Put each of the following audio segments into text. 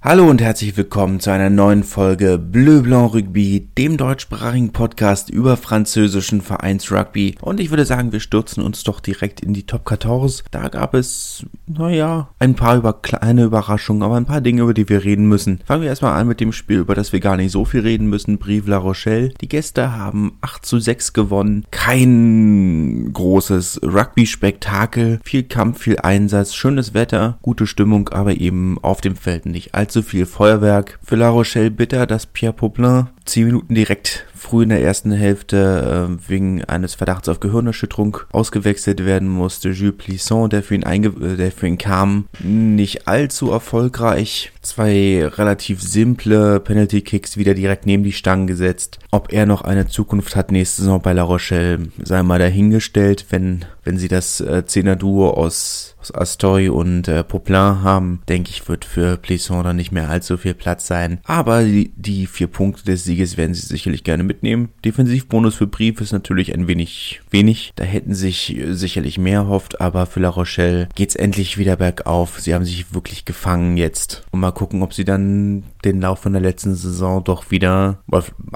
Hallo und herzlich willkommen zu einer neuen Folge Bleu Blanc Rugby, dem deutschsprachigen Podcast über französischen Vereinsrugby. Und ich würde sagen, wir stürzen uns doch direkt in die Top 14. Da gab es, naja, ein paar über kleine Überraschungen, aber ein paar Dinge, über die wir reden müssen. Fangen wir erstmal an mit dem Spiel, über das wir gar nicht so viel reden müssen. Brive La Rochelle. Die Gäste haben 8 zu 6 gewonnen. Kein großes Rugby-Spektakel. Viel Kampf, viel Einsatz, schönes Wetter, gute Stimmung, aber eben auf dem Feld nicht allzu viel Feuerwerk. Für La Rochelle bitter, dass Pierre Poplin zehn Minuten direkt früh in der ersten Hälfte äh, wegen eines Verdachts auf Gehirnerschütterung ausgewechselt werden musste. Jules Plisson, der für ihn, einge äh, der für ihn kam, nicht allzu erfolgreich. Zwei relativ simple Penalty Kicks wieder direkt neben die Stangen gesetzt. Ob er noch eine Zukunft hat nächste Saison bei La Rochelle, sei mal dahingestellt, wenn, wenn sie das äh, Zehner-Duo aus aus Astoy und äh, Poplin haben, denke ich, wird für Plisson dann nicht mehr allzu viel Platz sein. Aber die, die vier Punkte des Sieges werden sie sicherlich gerne mitnehmen. Defensivbonus für Brief ist natürlich ein wenig wenig. Da hätten sich sicherlich mehr hofft, aber für La Rochelle geht's endlich wieder bergauf. Sie haben sich wirklich gefangen jetzt. Und mal gucken, ob sie dann den Lauf von der letzten Saison doch wieder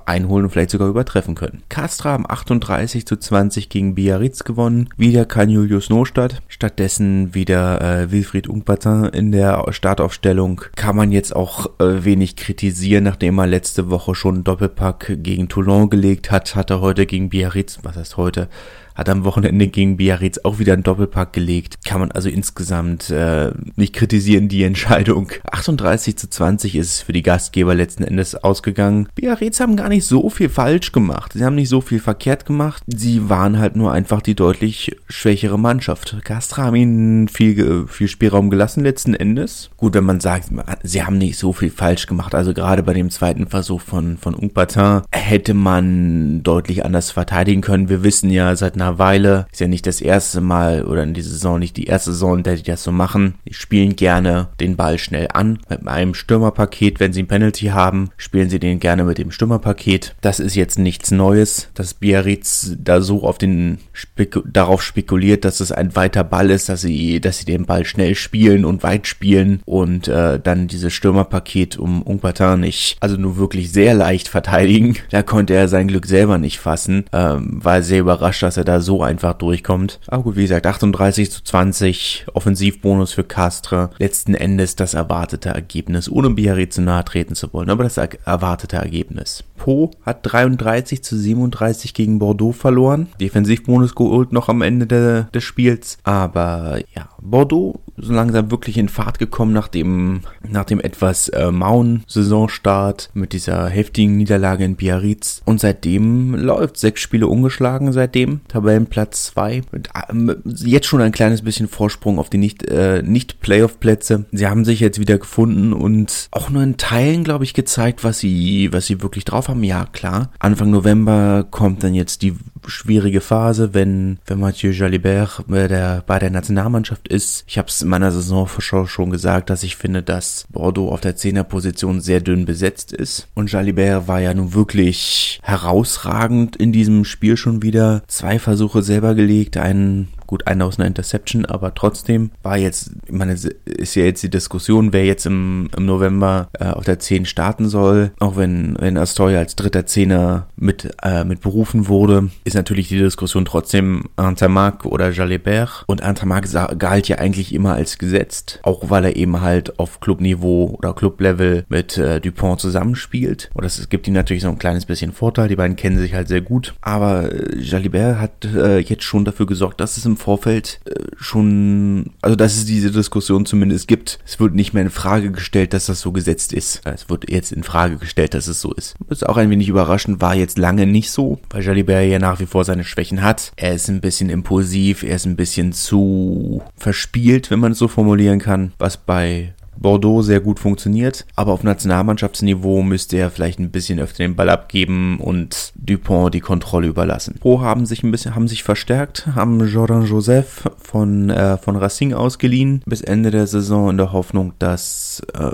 einholen und vielleicht sogar übertreffen können. Castra haben 38 zu 20 gegen Biarritz gewonnen. Wieder kein Julius Nostadt. Stattdessen wieder äh, Wilfried Ungpatin in der Startaufstellung. Kann man jetzt auch äh, wenig kritisieren, nachdem er letzte Woche schon Doppelpack gegen Toulon gelegt hat, hat er heute gegen Biarritz, was heißt heute, hat am Wochenende gegen Biarritz auch wieder einen Doppelpack gelegt. Kann man also insgesamt äh, nicht kritisieren, die Entscheidung. 38 zu 20 ist es für die Gastgeber letzten Endes ausgegangen. Biarritz haben gar nicht so viel falsch gemacht. Sie haben nicht so viel verkehrt gemacht. Sie waren halt nur einfach die deutlich schwächere Mannschaft. Castra haben ihnen viel, viel Spielraum gelassen letzten Endes. Gut, wenn man sagt, sie haben nicht so viel falsch gemacht. Also gerade bei dem zweiten Versuch von, von Ungpatin hätte man deutlich anders verteidigen können. Wir wissen ja seit einer Weile. Ist ja nicht das erste Mal oder in dieser Saison nicht die erste Saison, in der die das so machen. Die spielen gerne den Ball schnell an mit einem Stürmerpaket. Wenn sie ein Penalty haben, spielen sie den gerne mit dem Stürmerpaket. Das ist jetzt nichts Neues, dass Biarritz da so auf den Spek darauf spekuliert, dass es ein weiter Ball ist, dass sie, dass sie den Ball schnell spielen und weit spielen und äh, dann dieses Stürmerpaket um Ungpatin nicht, also nur wirklich sehr leicht verteidigen. Da konnte er sein Glück selber nicht fassen, ähm, war sehr überrascht, dass er da da so einfach durchkommt. Aber gut, wie gesagt, 38 zu 20, Offensivbonus für Castre. Letzten Endes das erwartete Ergebnis, ohne Biarritz zu nahe treten zu wollen, aber das erwartete Ergebnis. Po hat 33 zu 37 gegen Bordeaux verloren. Defensivbonus geholt noch am Ende de, des Spiels. Aber ja, Bordeaux so langsam wirklich in Fahrt gekommen nach dem, nach dem etwas äh, mauen Saisonstart mit dieser heftigen Niederlage in Biarritz. Und seitdem läuft sechs Spiele ungeschlagen seitdem. Tabellenplatz zwei Mit, äh, jetzt schon ein kleines bisschen Vorsprung auf die nicht, äh, nicht Playoff-Plätze. Sie haben sich jetzt wieder gefunden und auch nur in Teilen, glaube ich, gezeigt, was sie, was sie wirklich drauf haben. Ja, klar. Anfang November kommt dann jetzt die schwierige Phase, wenn, wenn Mathieu Jalibert bei der, bei der Nationalmannschaft ist. Ich habe es in meiner Saisonvorschau schon gesagt, dass ich finde, dass Bordeaux auf der Zehnerposition sehr dünn besetzt ist. Und Jalibert war ja nun wirklich herausragend in diesem Spiel schon wieder. Zwei Versuche selber gelegt, einen Gut, einer aus einer Interception, aber trotzdem war jetzt, ich meine, ist ja jetzt die Diskussion, wer jetzt im, im November äh, auf der 10 starten soll. Auch wenn, wenn Astoy als dritter Zehner mit, äh, mit berufen wurde, ist natürlich die Diskussion trotzdem Antamak oder Jalibert. Und Antamak galt ja eigentlich immer als gesetzt, auch weil er eben halt auf Clubniveau oder Clublevel mit äh, Dupont zusammenspielt. Und das gibt ihm natürlich so ein kleines bisschen Vorteil. Die beiden kennen sich halt sehr gut. Aber äh, Jalibert hat äh, jetzt schon dafür gesorgt, dass es im Vorfeld äh, schon, also dass es diese Diskussion zumindest gibt. Es wird nicht mehr in Frage gestellt, dass das so gesetzt ist. Es wird jetzt in Frage gestellt, dass es so ist. Ist auch ein wenig überraschend, war jetzt lange nicht so, weil Jalibert ja nach wie vor seine Schwächen hat. Er ist ein bisschen impulsiv, er ist ein bisschen zu verspielt, wenn man es so formulieren kann, was bei Bordeaux sehr gut funktioniert, aber auf Nationalmannschaftsniveau müsste er vielleicht ein bisschen öfter den Ball abgeben und Dupont die Kontrolle überlassen. Pro haben sich ein bisschen, haben sich verstärkt, haben Jordan Joseph von, äh, von Racing ausgeliehen bis Ende der Saison in der Hoffnung, dass äh,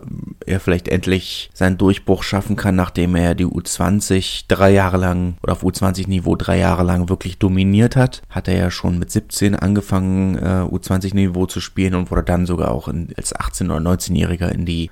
er vielleicht endlich seinen Durchbruch schaffen kann, nachdem er die U20 drei Jahre lang oder auf U20-Niveau drei Jahre lang wirklich dominiert hat. Hat er ja schon mit 17 angefangen, äh, U20-Niveau zu spielen und wurde dann sogar auch in, als 18 oder 19 14-Jähriger in die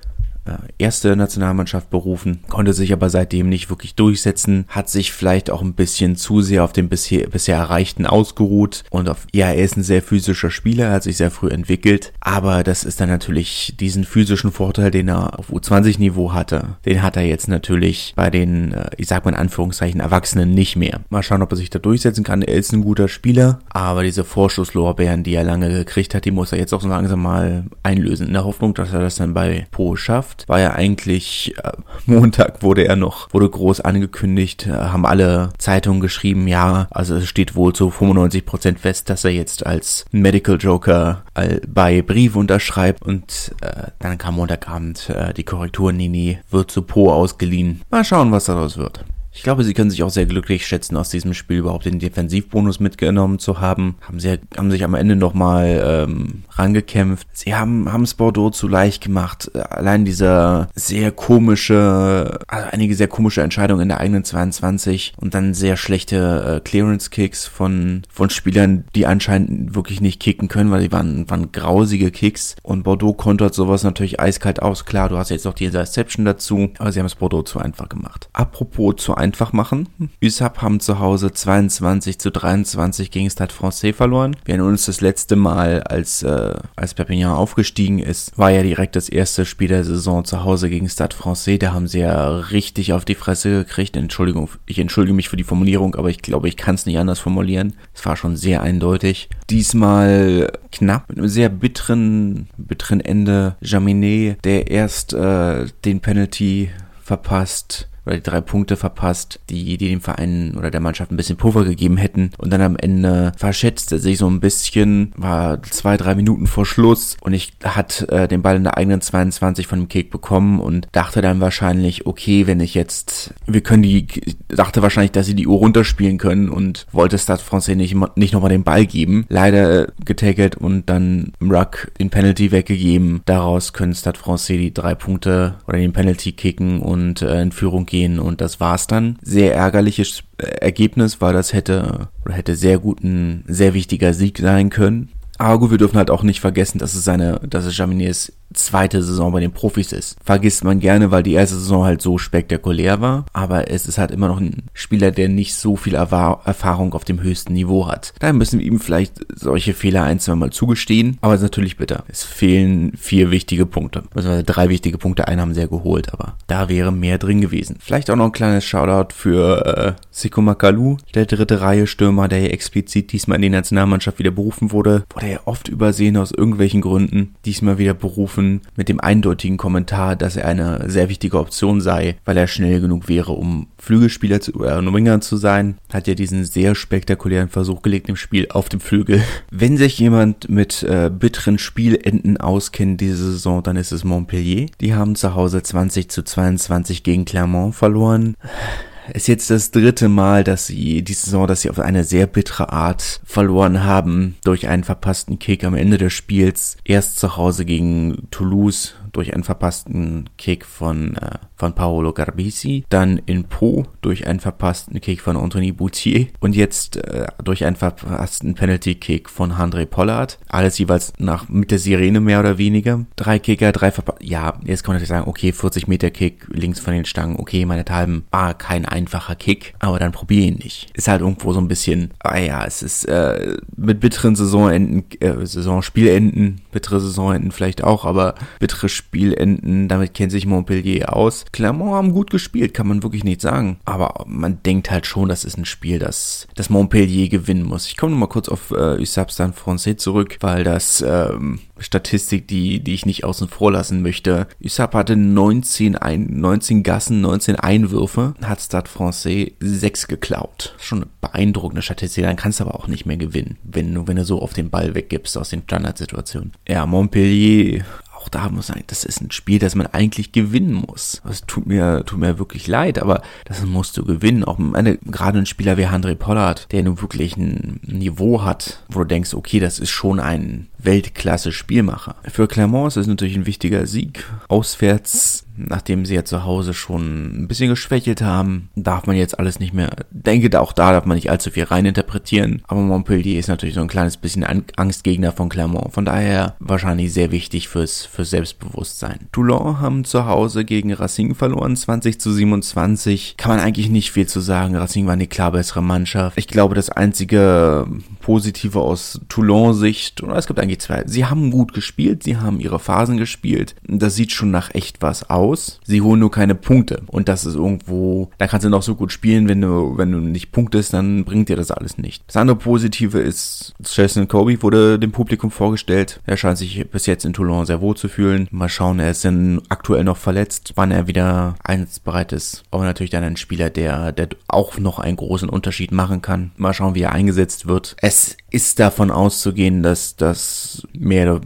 erste Nationalmannschaft berufen, konnte sich aber seitdem nicht wirklich durchsetzen, hat sich vielleicht auch ein bisschen zu sehr auf dem bisher, bisher Erreichten ausgeruht und auf, ja, er ist ein sehr physischer Spieler, hat sich sehr früh entwickelt, aber das ist dann natürlich diesen physischen Vorteil, den er auf U20-Niveau hatte, den hat er jetzt natürlich bei den, äh, ich sag mal in Anführungszeichen, Erwachsenen nicht mehr. Mal schauen, ob er sich da durchsetzen kann. Er ist ein guter Spieler, aber diese Vorschusslorbeeren, die er lange gekriegt hat, die muss er jetzt auch so langsam mal einlösen. In der Hoffnung, dass er das dann bei Po schafft, war ja eigentlich äh, Montag wurde er noch, wurde groß angekündigt, äh, haben alle Zeitungen geschrieben, ja, also es steht wohl zu 95% fest, dass er jetzt als Medical Joker bei Brief unterschreibt und äh, dann kam Montagabend äh, die Korrektur, Nini wird zu Po ausgeliehen. Mal schauen, was daraus wird. Ich glaube, sie können sich auch sehr glücklich schätzen, aus diesem Spiel überhaupt den Defensivbonus mitgenommen zu haben. Haben, sie, haben sich am Ende nochmal ähm, rangekämpft. Sie haben haben es Bordeaux zu leicht gemacht. Allein dieser sehr komische, also einige sehr komische Entscheidungen in der eigenen 22 und dann sehr schlechte äh, Clearance-Kicks von, von Spielern, die anscheinend wirklich nicht kicken können, weil die waren, waren grausige Kicks. Und Bordeaux kontert sowas natürlich eiskalt aus. Klar, du hast jetzt noch die Interception dazu, aber sie haben es Bordeaux zu einfach gemacht. Apropos zu einfach einfach machen. USAP haben zu Hause 22 zu 23 gegen Stade Francais verloren. Wir erinnern uns das letzte Mal, als, äh, als Perpignan aufgestiegen ist, war ja direkt das erste Spiel der Saison zu Hause gegen Stade Francais. Da haben sie ja richtig auf die Fresse gekriegt. Entschuldigung, ich entschuldige mich für die Formulierung, aber ich glaube, ich kann es nicht anders formulieren. Es war schon sehr eindeutig. Diesmal knapp mit einem sehr bitteren, bitteren Ende. Jaminet, der erst äh, den Penalty verpasst, oder die drei Punkte verpasst, die, die dem Verein oder der Mannschaft ein bisschen Puffer gegeben hätten. Und dann am Ende verschätzte sich so ein bisschen, war zwei, drei Minuten vor Schluss und ich hat äh, den Ball in der eigenen 22 von dem Kick bekommen und dachte dann wahrscheinlich, okay, wenn ich jetzt, wir können die, dachte wahrscheinlich, dass sie die Uhr runterspielen können und wollte Stade Francais nicht, nicht nochmal den Ball geben. Leider getackelt und dann im Ruck den Penalty weggegeben. Daraus können Stade Francais die drei Punkte oder den Penalty kicken und äh, in Führung gehen gehen und das war's dann. Sehr ärgerliches äh, Ergebnis, weil das hätte hätte sehr gut ein sehr wichtiger Sieg sein können. Aber gut, wir dürfen halt auch nicht vergessen, dass es seine, dass es Jaminets zweite Saison bei den Profis ist. Vergisst man gerne, weil die erste Saison halt so spektakulär war, aber es ist halt immer noch ein Spieler, der nicht so viel Erfahrung auf dem höchsten Niveau hat. Daher müssen wir ihm vielleicht solche Fehler ein, zwei Mal zugestehen, aber es ist natürlich bitter. Es fehlen vier wichtige Punkte, also drei wichtige Punkte, einen haben sie ja geholt, aber da wäre mehr drin gewesen. Vielleicht auch noch ein kleines Shoutout für äh, Siko Makalu, der dritte Reihe Stürmer, der hier explizit diesmal in die Nationalmannschaft wieder berufen wurde, wurde ja oft übersehen aus irgendwelchen Gründen, diesmal wieder berufen mit dem eindeutigen Kommentar, dass er eine sehr wichtige Option sei, weil er schnell genug wäre, um Flügelspieler zu, oder ein Winger zu sein. Hat ja diesen sehr spektakulären Versuch gelegt im Spiel auf dem Flügel. Wenn sich jemand mit äh, bitteren Spielenden auskennt diese Saison, dann ist es Montpellier. Die haben zu Hause 20 zu 22 gegen Clermont verloren ist jetzt das dritte Mal, dass sie die Saison, dass sie auf eine sehr bittere Art verloren haben durch einen verpassten Kick am Ende des Spiels. Erst zu Hause gegen Toulouse durch einen verpassten Kick von, äh, von Paolo Garbisi, dann in Po durch einen verpassten Kick von Anthony Boutier und jetzt äh, durch einen verpassten Penalty-Kick von André Pollard. Alles jeweils nach mit der Sirene mehr oder weniger. Drei Kicker, drei verpasst. Ja, jetzt kann man natürlich sagen, okay, 40 Meter Kick links von den Stangen, okay, meine Talben war kein einfacher Kick, aber dann probiere ihn nicht. Ist halt irgendwo so ein bisschen, ah ja, es ist äh, mit bitteren Saisonenden, äh, Saisonspielenden, bittere Saisonenden vielleicht auch, aber bittere Spiel Spielenden, damit kennt sich Montpellier aus. Clermont haben gut gespielt, kann man wirklich nicht sagen. Aber man denkt halt schon, das ist ein Spiel, das, das Montpellier gewinnen muss. Ich komme nochmal kurz auf äh, San Francais zurück, weil das ähm, Statistik, die, die ich nicht außen vor lassen möchte. USAP hatte 19, ein, 19 Gassen, 19 Einwürfe, hat Stade Francais 6 geklaut. Schon eine beeindruckende Statistik, dann kannst du aber auch nicht mehr gewinnen, wenn wenn du so auf den Ball weggibst aus den Standardsituationen. Ja, Montpellier auch da muss sagen, das ist ein Spiel, das man eigentlich gewinnen muss. Das tut mir, tut mir wirklich leid, aber das musst du gewinnen. Auch meine, gerade ein Spieler wie André Pollard, der nun wirklich ein Niveau hat, wo du denkst, okay, das ist schon ein, Weltklasse-Spielmacher. Für Clermont ist es natürlich ein wichtiger Sieg. Auswärts nachdem sie ja zu Hause schon ein bisschen geschwächelt haben, darf man jetzt alles nicht mehr, denke auch da darf man nicht allzu viel reininterpretieren, aber Montpellier ist natürlich so ein kleines bisschen Angstgegner von Clermont, von daher wahrscheinlich sehr wichtig fürs, fürs Selbstbewusstsein. Toulon haben zu Hause gegen Racing verloren, 20 zu 27, kann man eigentlich nicht viel zu sagen, Racing war eine klar bessere Mannschaft. Ich glaube, das einzige Positive aus Toulon-Sicht, oder es gibt eigentlich zwei, sie haben gut gespielt, sie haben ihre Phasen gespielt, das sieht schon nach echt was aus. Sie holen nur keine Punkte. Und das ist irgendwo, da kannst du noch so gut spielen, wenn du, wenn du nicht punktest, dann bringt dir das alles nicht. Das andere Positive ist, Chelsea Kobe wurde dem Publikum vorgestellt. Er scheint sich bis jetzt in Toulon sehr wohl zu fühlen. Mal schauen, er ist dann aktuell noch verletzt, wann er wieder einsatzbereit ist. Aber natürlich dann ein Spieler, der, der auch noch einen großen Unterschied machen kann. Mal schauen, wie er eingesetzt wird. Es ist davon auszugehen, dass das mehr oder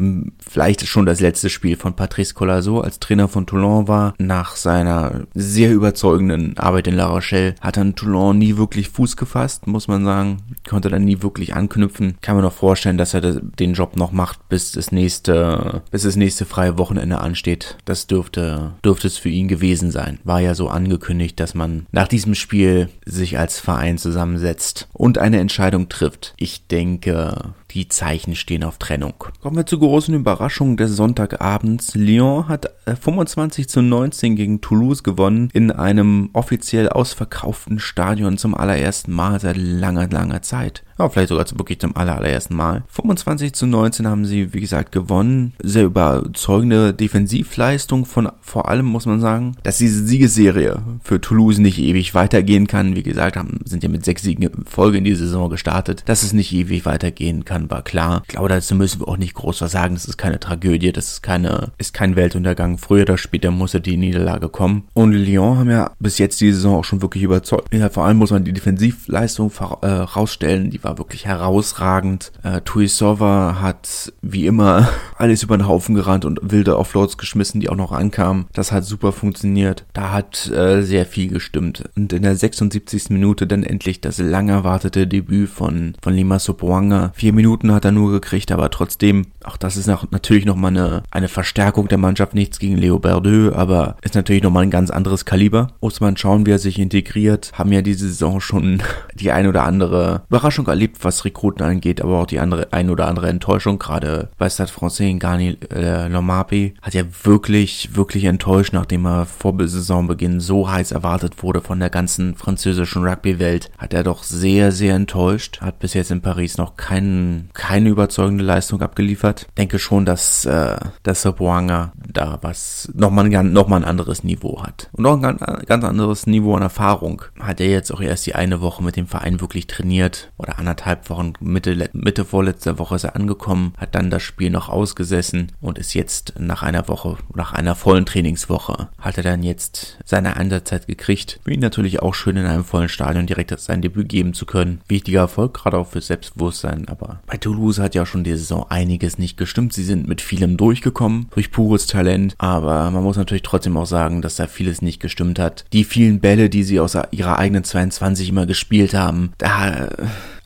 vielleicht schon das letzte Spiel von Patrice Colasso als Trainer von Toulon war. Nach seiner sehr überzeugenden Arbeit in La Rochelle hat in Toulon nie wirklich Fuß gefasst, muss man sagen. Konnte dann nie wirklich anknüpfen. Kann man noch vorstellen, dass er den Job noch macht, bis das nächste, bis das nächste freie Wochenende ansteht. Das dürfte, dürfte es für ihn gewesen sein. War ja so angekündigt, dass man nach diesem Spiel sich als Verein zusammensetzt und eine Entscheidung trifft. Ich denke, die Zeichen stehen auf Trennung. Kommen wir zur großen Überraschung des Sonntagabends. Lyon hat 25 äh, zu 19 gegen Toulouse gewonnen in einem offiziell ausverkauften Stadion zum allerersten Mal seit langer, langer Zeit. Ja, vielleicht sogar wirklich zum allerersten Mal. 25 zu 19 haben sie, wie gesagt, gewonnen. Sehr überzeugende Defensivleistung von, vor allem muss man sagen, dass diese Siegesserie für Toulouse nicht ewig weitergehen kann. Wie gesagt, haben, sind ja mit sechs Siegen in Folge in die Saison gestartet. Dass es nicht ewig weitergehen kann, war klar. Ich glaube, dazu müssen wir auch nicht groß was sagen. Das ist keine Tragödie, das ist keine, ist kein Weltuntergang. Früher oder später musste die Niederlage kommen. Und Lyon haben ja bis jetzt die Saison auch schon wirklich überzeugt. Ja, vor allem muss man die Defensivleistung äh, rausstellen. Die war wirklich herausragend. Äh, Tuisova hat wie immer alles über den Haufen gerannt und wilde Offloads geschmissen, die auch noch ankamen. Das hat super funktioniert. Da hat äh, sehr viel gestimmt. Und in der 76. Minute dann endlich das lang erwartete Debüt von, von Lima Sopoanga. Vier Minuten hat er nur gekriegt, aber trotzdem, auch das ist noch, natürlich nochmal eine, eine Verstärkung der Mannschaft. Nichts gegen Leo Berdeux, aber ist natürlich nochmal ein ganz anderes Kaliber. Muss man schauen, wie er sich integriert. Haben ja diese Saison schon die ein oder andere Überraschung erlebt erlebt, was Rekruten angeht, aber auch die andere, ein oder andere Enttäuschung. Gerade bei Stade Francais Gani äh, Lomapi hat ja wirklich, wirklich enttäuscht, nachdem er vor Saisonbeginn so heiß erwartet wurde von der ganzen französischen Rugby-Welt. Hat er doch sehr, sehr enttäuscht. Hat bis jetzt in Paris noch kein, keine überzeugende Leistung abgeliefert. Denke schon, dass, äh, dass Sopoanga da was nochmal ein, noch ein anderes Niveau hat. Und auch ein ganz anderes Niveau an Erfahrung. Hat er jetzt auch erst die eine Woche mit dem Verein wirklich trainiert oder anderthalb Wochen, Mitte, Mitte vorletzter Woche ist er angekommen, hat dann das Spiel noch ausgesessen und ist jetzt nach einer Woche, nach einer vollen Trainingswoche, hat er dann jetzt seine Einsatzzeit gekriegt. Für ihn natürlich auch schön in einem vollen Stadion direkt sein Debüt geben zu können. Wichtiger Erfolg, gerade auch für Selbstbewusstsein, aber bei Toulouse hat ja schon die Saison einiges nicht gestimmt. Sie sind mit vielem durchgekommen, durch pures Talent aber man muss natürlich trotzdem auch sagen, dass da vieles nicht gestimmt hat. Die vielen Bälle, die sie aus ihrer eigenen 22 immer gespielt haben, da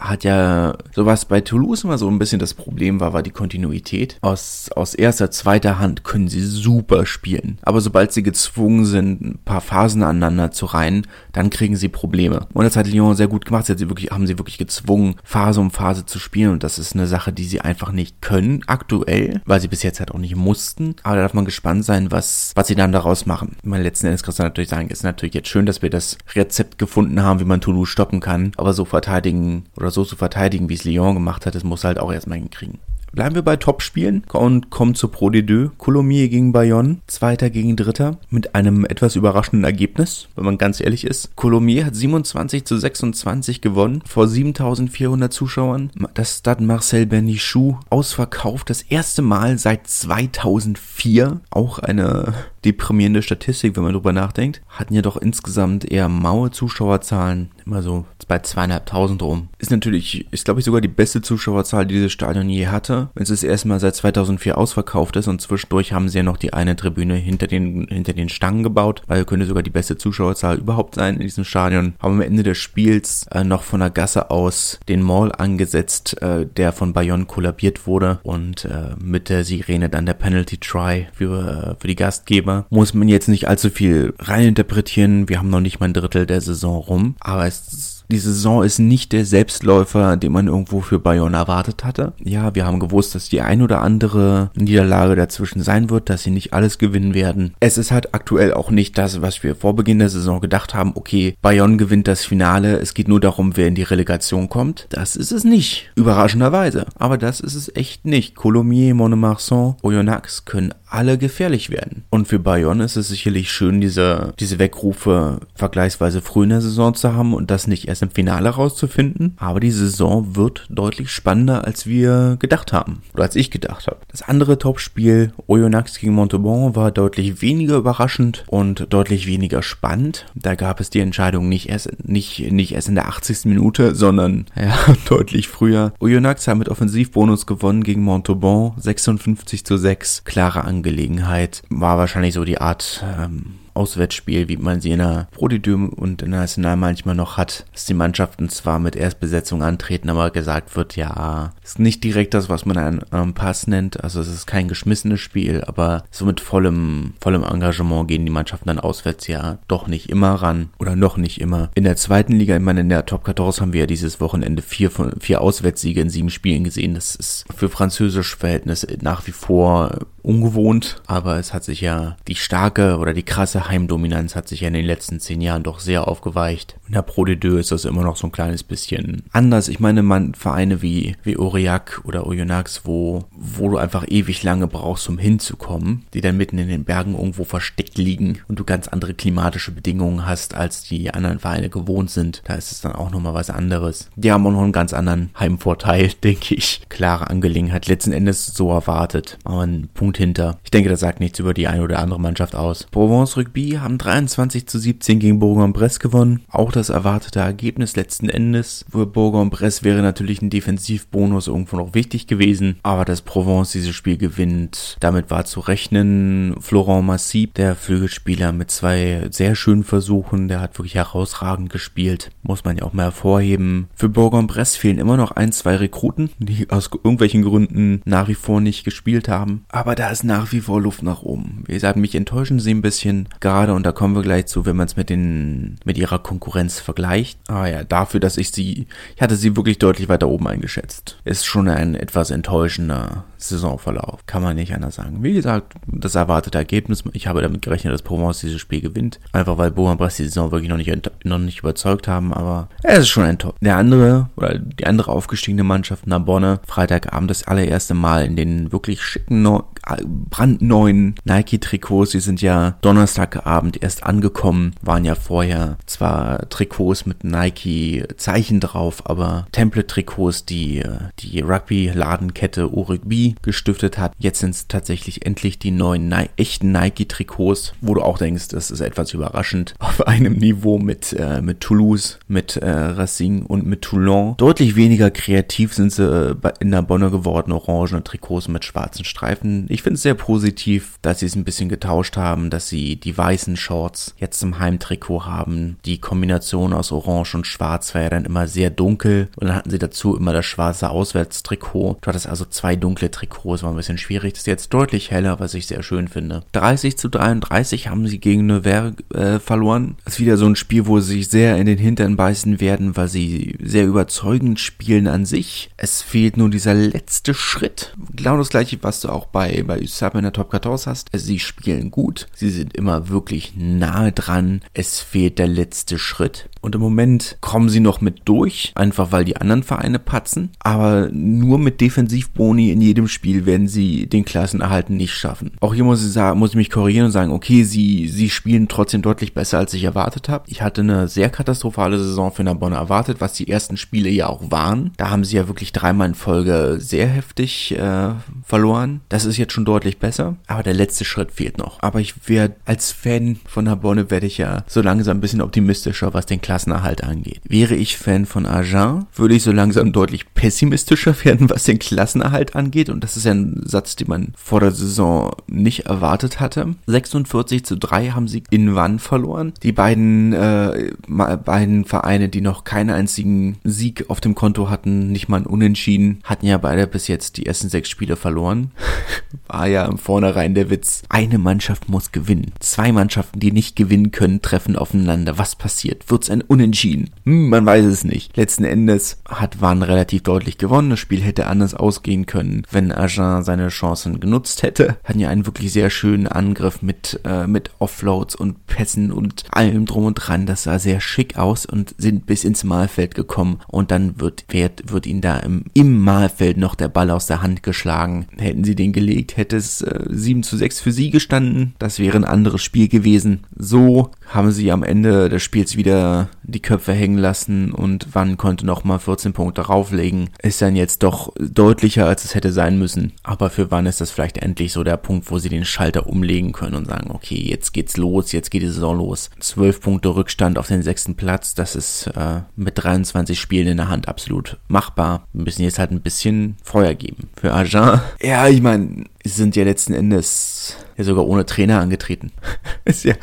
hat ja sowas bei Toulouse immer so ein bisschen das Problem war, war die Kontinuität. Aus, aus erster, zweiter Hand können sie super spielen. Aber sobald sie gezwungen sind, ein paar Phasen aneinander zu reihen, dann kriegen sie Probleme. Und das hat Lyon sehr gut gemacht. Sie, sie wirklich, haben sie wirklich gezwungen, Phase um Phase zu spielen. Und das ist eine Sache, die sie einfach nicht können, aktuell, weil sie bis jetzt halt auch nicht mussten. Aber da darf man gespannt sein, was, was sie dann daraus machen. Ich letzten Endes kannst du natürlich sagen, ist natürlich jetzt schön, dass wir das Rezept gefunden haben, wie man Toulouse stoppen kann. Aber so verteidigen oder so zu verteidigen, wie es Lyon gemacht hat, das muss halt auch erstmal hinkriegen. Bleiben wir bei Topspielen und kommen zu Pro D2. Colomiers gegen Bayonne, Zweiter gegen Dritter, mit einem etwas überraschenden Ergebnis, wenn man ganz ehrlich ist. Colomiers hat 27 zu 26 gewonnen, vor 7400 Zuschauern. Das Stade Marcel Bernichou ausverkauft, das erste Mal seit 2004. Auch eine deprimierende Statistik, wenn man drüber nachdenkt. Hatten ja doch insgesamt eher maue Zuschauerzahlen, immer so bei zweieinhalbtausend rum. Ist natürlich, ist glaube ich sogar die beste Zuschauerzahl, die dieses Stadion je hatte. Wenn es das erste Mal seit 2004 ausverkauft ist und zwischendurch haben sie ja noch die eine Tribüne hinter den, hinter den Stangen gebaut, weil könnte sogar die beste Zuschauerzahl überhaupt sein in diesem Stadion. Haben am Ende des Spiels äh, noch von der Gasse aus den Mall angesetzt, äh, der von Bayonne kollabiert wurde und äh, mit der Sirene dann der Penalty Try für, äh, für die Gastgeber. Muss man jetzt nicht allzu viel reininterpretieren. Wir haben noch nicht mal ein Drittel der Saison rum, aber es die Saison ist nicht der Selbstläufer, den man irgendwo für Bayonne erwartet hatte. Ja, wir haben gewusst, dass die ein oder andere Niederlage dazwischen sein wird, dass sie nicht alles gewinnen werden. Es ist halt aktuell auch nicht das, was wir vor Beginn der Saison gedacht haben. Okay, Bayonne gewinnt das Finale. Es geht nur darum, wer in die Relegation kommt. Das ist es nicht. Überraschenderweise. Aber das ist es echt nicht. Colomiers, Monemarsan, Oyonnax können alle gefährlich werden. Und für Bayonne ist es sicherlich schön, diese, diese Wegrufe vergleichsweise früh in der Saison zu haben und das nicht erst im Finale rauszufinden. Aber die Saison wird deutlich spannender, als wir gedacht haben. Oder als ich gedacht habe. Das andere Topspiel, Oyonnax gegen Montauban, war deutlich weniger überraschend und deutlich weniger spannend. Da gab es die Entscheidung nicht erst, nicht, nicht erst in der 80. Minute, sondern ja, deutlich früher. Oyonnax hat mit Offensivbonus gewonnen gegen Montauban. 56 zu 6. Klare Angelegenheit. War wahrscheinlich so die Art ähm, Auswärtsspiel, wie man sie in der Pro und in der National manchmal noch hat, dass die Mannschaften zwar mit Erstbesetzung antreten, aber gesagt wird, ja, ist nicht direkt das, was man einen ähm, Pass nennt, also es ist kein geschmissenes Spiel, aber so mit vollem, vollem Engagement gehen die Mannschaften dann auswärts ja doch nicht immer ran oder noch nicht immer. In der zweiten Liga, ich meine, in der Top 14 haben wir ja dieses Wochenende vier, von, vier Auswärtssiege in sieben Spielen gesehen. Das ist für französische Verhältnisse nach wie vor ungewohnt, aber es hat sich ja die starke oder die krasse Heimdominanz hat sich ja in den letzten zehn Jahren doch sehr aufgeweicht. In der Pro de Deux ist das immer noch so ein kleines bisschen anders. Ich meine, man Vereine wie, wie Aurillac oder Oyonnax, wo, wo du einfach ewig lange brauchst, um hinzukommen, die dann mitten in den Bergen irgendwo versteckt liegen und du ganz andere klimatische Bedingungen hast, als die anderen Vereine gewohnt sind. Da ist es dann auch nochmal was anderes. Die haben auch noch einen ganz anderen Heimvorteil, denke ich. Klare Angelegenheit. Letzten Endes so erwartet. Aber ein Punkt hinter. Ich denke, das sagt nichts über die eine oder andere Mannschaft aus. Provence Rugby haben 23 zu 17 gegen Bourg-en-Bresse gewonnen. Auch das erwartete Ergebnis letzten Endes. Für Bourg-en-Bresse wäre natürlich ein Defensivbonus irgendwo noch wichtig gewesen. Aber dass Provence dieses Spiel gewinnt, damit war zu rechnen. Florent Massib, der Flügelspieler mit zwei sehr schönen Versuchen, der hat wirklich herausragend gespielt. Muss man ja auch mal hervorheben. Für Bourg-en-Bresse fehlen immer noch ein, zwei Rekruten, die aus irgendwelchen Gründen nach wie vor nicht gespielt haben. Aber da ist nach wie vor Luft nach oben. Wie gesagt, mich enttäuschen sie ein bisschen gerade und da kommen wir gleich zu, wenn man es mit den, mit ihrer Konkurrenz vergleicht. Ah ja, dafür, dass ich sie, ich hatte sie wirklich deutlich weiter oben eingeschätzt. Ist schon ein etwas enttäuschender Saisonverlauf. Kann man nicht anders sagen. Wie gesagt, das erwartete Ergebnis. Ich habe damit gerechnet, dass Provence dieses Spiel gewinnt. Einfach weil Bourg-en-Bresse die Saison wirklich noch nicht, noch nicht überzeugt haben, aber es ist schon enttäuscht. Der andere, oder die andere aufgestiegene Mannschaft, Narbonne, Freitagabend das allererste Mal in den wirklich schicken brandneuen Nike-Trikots. Sie sind ja Donnerstagabend erst angekommen, waren ja vorher zwar Trikots mit Nike-Zeichen drauf, aber Template-Trikots, die die Rugby-Ladenkette Gestiftet hat. Jetzt sind es tatsächlich endlich die neuen Ni echten Nike-Trikots, wo du auch denkst, das ist etwas überraschend. Auf einem Niveau mit, äh, mit Toulouse, mit äh, Racing und mit Toulon. Deutlich weniger kreativ sind sie äh, in der Bonne geworden, orangene Trikots mit schwarzen Streifen. Ich finde es sehr positiv, dass sie es ein bisschen getauscht haben, dass sie die weißen Shorts jetzt zum Heimtrikot haben. Die Kombination aus Orange und Schwarz war ja dann immer sehr dunkel und dann hatten sie dazu immer das schwarze Auswärtstrikot. Du hattest also zwei dunkle Trikots, war ein bisschen schwierig. Das ist jetzt deutlich heller, was ich sehr schön finde. 30 zu 33 haben sie gegen Nevers äh, verloren. Das ist wieder so ein Spiel, wo sie sich sehr in den Hintern beißen werden, weil sie sehr überzeugend spielen an sich. Es fehlt nur dieser letzte Schritt. Genau das gleiche, was du auch bei bei USAP in der Top 14 hast. Sie spielen gut, sie sind immer wirklich nahe dran. Es fehlt der letzte Schritt. Und im Moment kommen sie noch mit durch, einfach weil die anderen Vereine patzen. Aber nur mit Defensivboni in jedem jedem Spiel werden sie den Klassenerhalt nicht schaffen. Auch hier muss ich sagen, muss ich mich korrigieren und sagen, okay, sie, sie spielen trotzdem deutlich besser, als ich erwartet habe. Ich hatte eine sehr katastrophale Saison für Narbonne erwartet, was die ersten Spiele ja auch waren. Da haben sie ja wirklich dreimal in Folge sehr heftig äh, verloren. Das ist jetzt schon deutlich besser, aber der letzte Schritt fehlt noch. Aber ich werde als Fan von Narbonne werde ich ja so langsam ein bisschen optimistischer, was den Klassenerhalt angeht. Wäre ich Fan von Agen, würde ich so langsam deutlich pessimistischer werden, was den Klassenerhalt angeht. Und das ist ja ein Satz, den man vor der Saison nicht erwartet hatte. 46 zu 3 haben sie in Wann verloren. Die beiden, äh, beiden Vereine, die noch keinen einzigen Sieg auf dem Konto hatten, nicht mal ein Unentschieden, hatten ja beide bis jetzt die ersten sechs Spiele verloren. War ja im Vornherein der Witz. Eine Mannschaft muss gewinnen. Zwei Mannschaften, die nicht gewinnen können, treffen aufeinander. Was passiert? Wird's ein Unentschieden? Hm, man weiß es nicht. Letzten Endes hat Wann relativ deutlich gewonnen. Das Spiel hätte anders ausgehen können, wenn Agen seine Chancen genutzt hätte. Hatten ja einen wirklich sehr schönen Angriff mit, äh, mit Offloads und Pässen und allem drum und dran. Das sah sehr schick aus und sind bis ins Mahlfeld gekommen und dann wird, wird, wird ihnen da im, im Mahlfeld noch der Ball aus der Hand geschlagen. Hätten sie den gelegt, hätte es äh, 7 zu 6 für sie gestanden. Das wäre ein anderes Spiel gewesen. So haben sie am Ende des Spiels wieder die Köpfe hängen lassen und Wann konnte nochmal 14 Punkte rauflegen. Ist dann jetzt doch deutlicher, als es hätte sein müssen. Aber für Wann ist das vielleicht endlich so der Punkt, wo sie den Schalter umlegen können und sagen, okay, jetzt geht's los, jetzt geht die Saison los. 12 Punkte Rückstand auf den sechsten Platz, das ist äh, mit 23 Spielen in der Hand absolut machbar. Wir müssen jetzt halt ein bisschen Feuer geben. Für Agen, ja, ich meine, sind ja letzten Endes ja sogar ohne Trainer angetreten. ja,